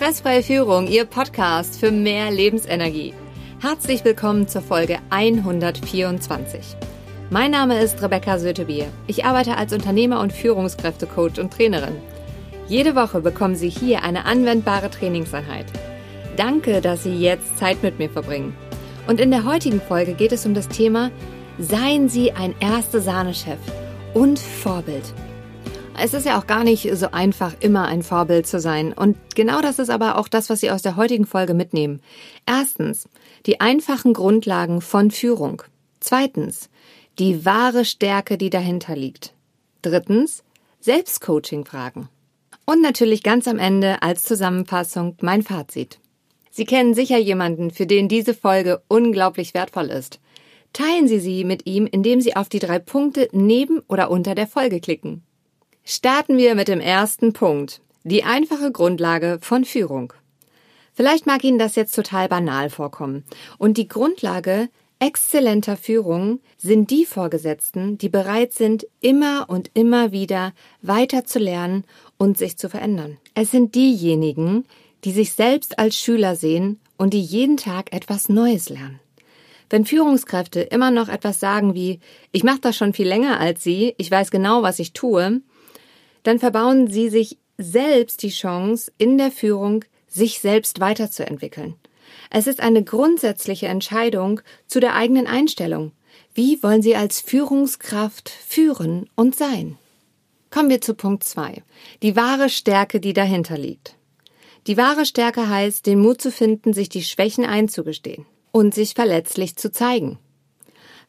Stressfreie Führung, Ihr Podcast für mehr Lebensenergie. Herzlich willkommen zur Folge 124. Mein Name ist Rebecca Sötebier. Ich arbeite als Unternehmer und Führungskräftecoach und Trainerin. Jede Woche bekommen Sie hier eine anwendbare Trainingseinheit. Danke, dass Sie jetzt Zeit mit mir verbringen. Und in der heutigen Folge geht es um das Thema Seien Sie ein erste Sahnechef und Vorbild. Es ist ja auch gar nicht so einfach, immer ein Vorbild zu sein. Und genau das ist aber auch das, was Sie aus der heutigen Folge mitnehmen. Erstens, die einfachen Grundlagen von Führung. Zweitens, die wahre Stärke, die dahinter liegt. Drittens, Selbstcoaching-Fragen. Und natürlich ganz am Ende als Zusammenfassung mein Fazit. Sie kennen sicher jemanden, für den diese Folge unglaublich wertvoll ist. Teilen Sie sie mit ihm, indem Sie auf die drei Punkte neben oder unter der Folge klicken. Starten wir mit dem ersten Punkt. Die einfache Grundlage von Führung. Vielleicht mag Ihnen das jetzt total banal vorkommen. Und die Grundlage exzellenter Führung sind die Vorgesetzten, die bereit sind, immer und immer wieder weiter zu lernen und sich zu verändern. Es sind diejenigen, die sich selbst als Schüler sehen und die jeden Tag etwas Neues lernen. Wenn Führungskräfte immer noch etwas sagen wie ich mache das schon viel länger als Sie, ich weiß genau, was ich tue, dann verbauen sie sich selbst die Chance, in der Führung sich selbst weiterzuentwickeln. Es ist eine grundsätzliche Entscheidung zu der eigenen Einstellung. Wie wollen Sie als Führungskraft führen und sein? Kommen wir zu Punkt zwei: Die wahre Stärke, die dahinter liegt. Die wahre Stärke heißt, den Mut zu finden, sich die Schwächen einzugestehen und sich verletzlich zu zeigen.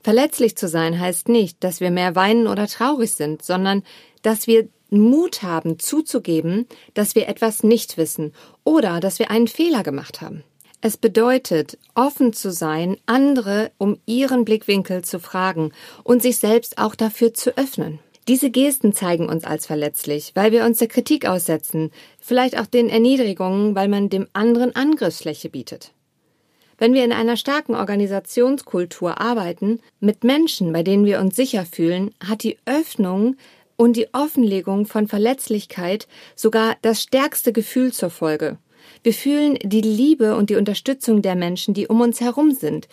Verletzlich zu sein heißt nicht, dass wir mehr weinen oder traurig sind, sondern dass wir Mut haben zuzugeben, dass wir etwas nicht wissen oder dass wir einen Fehler gemacht haben. Es bedeutet, offen zu sein, andere um ihren Blickwinkel zu fragen und sich selbst auch dafür zu öffnen. Diese Gesten zeigen uns als verletzlich, weil wir uns der Kritik aussetzen, vielleicht auch den Erniedrigungen, weil man dem anderen Angriffsfläche bietet. Wenn wir in einer starken Organisationskultur arbeiten, mit Menschen, bei denen wir uns sicher fühlen, hat die Öffnung und die Offenlegung von Verletzlichkeit sogar das stärkste Gefühl zur Folge. Wir fühlen die Liebe und die Unterstützung der Menschen, die um uns herum sind,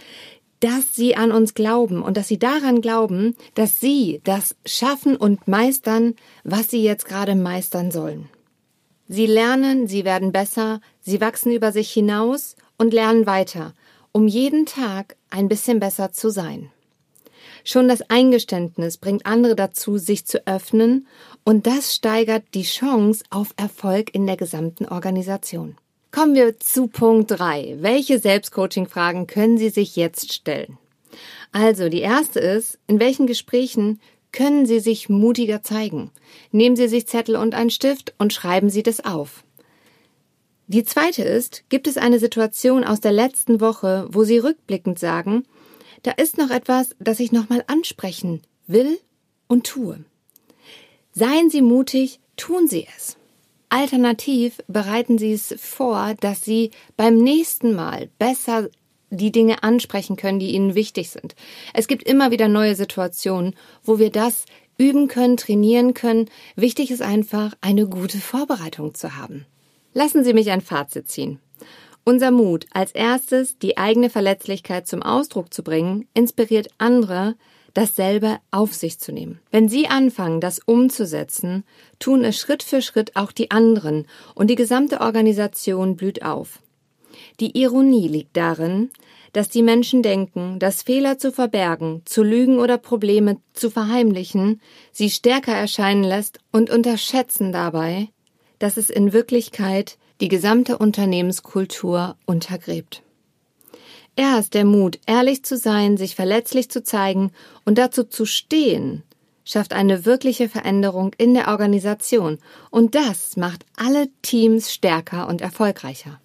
dass sie an uns glauben und dass sie daran glauben, dass sie das schaffen und meistern, was sie jetzt gerade meistern sollen. Sie lernen, sie werden besser, sie wachsen über sich hinaus und lernen weiter, um jeden Tag ein bisschen besser zu sein. Schon das Eingeständnis bringt andere dazu, sich zu öffnen, und das steigert die Chance auf Erfolg in der gesamten Organisation. Kommen wir zu Punkt 3. Welche Selbstcoaching-Fragen können Sie sich jetzt stellen? Also, die erste ist, in welchen Gesprächen können Sie sich mutiger zeigen? Nehmen Sie sich Zettel und einen Stift und schreiben Sie das auf. Die zweite ist, gibt es eine Situation aus der letzten Woche, wo Sie rückblickend sagen, da ist noch etwas, das ich nochmal ansprechen will und tue. Seien Sie mutig, tun Sie es. Alternativ bereiten Sie es vor, dass Sie beim nächsten Mal besser die Dinge ansprechen können, die Ihnen wichtig sind. Es gibt immer wieder neue Situationen, wo wir das üben können, trainieren können. Wichtig ist einfach, eine gute Vorbereitung zu haben. Lassen Sie mich ein Fazit ziehen. Unser Mut, als erstes die eigene Verletzlichkeit zum Ausdruck zu bringen, inspiriert andere, dasselbe auf sich zu nehmen. Wenn Sie anfangen, das umzusetzen, tun es Schritt für Schritt auch die anderen und die gesamte Organisation blüht auf. Die Ironie liegt darin, dass die Menschen denken, dass Fehler zu verbergen, zu lügen oder Probleme zu verheimlichen, sie stärker erscheinen lässt und unterschätzen dabei, dass es in Wirklichkeit die gesamte Unternehmenskultur untergräbt. Erst der Mut, ehrlich zu sein, sich verletzlich zu zeigen und dazu zu stehen, schafft eine wirkliche Veränderung in der Organisation und das macht alle Teams stärker und erfolgreicher.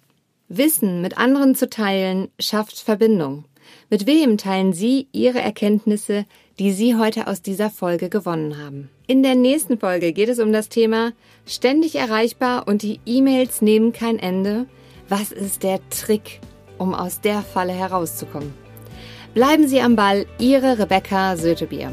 Wissen mit anderen zu teilen schafft Verbindung. Mit wem teilen Sie Ihre Erkenntnisse, die Sie heute aus dieser Folge gewonnen haben? In der nächsten Folge geht es um das Thema ständig erreichbar und die E-Mails nehmen kein Ende. Was ist der Trick, um aus der Falle herauszukommen? Bleiben Sie am Ball, Ihre Rebecca Sötebier.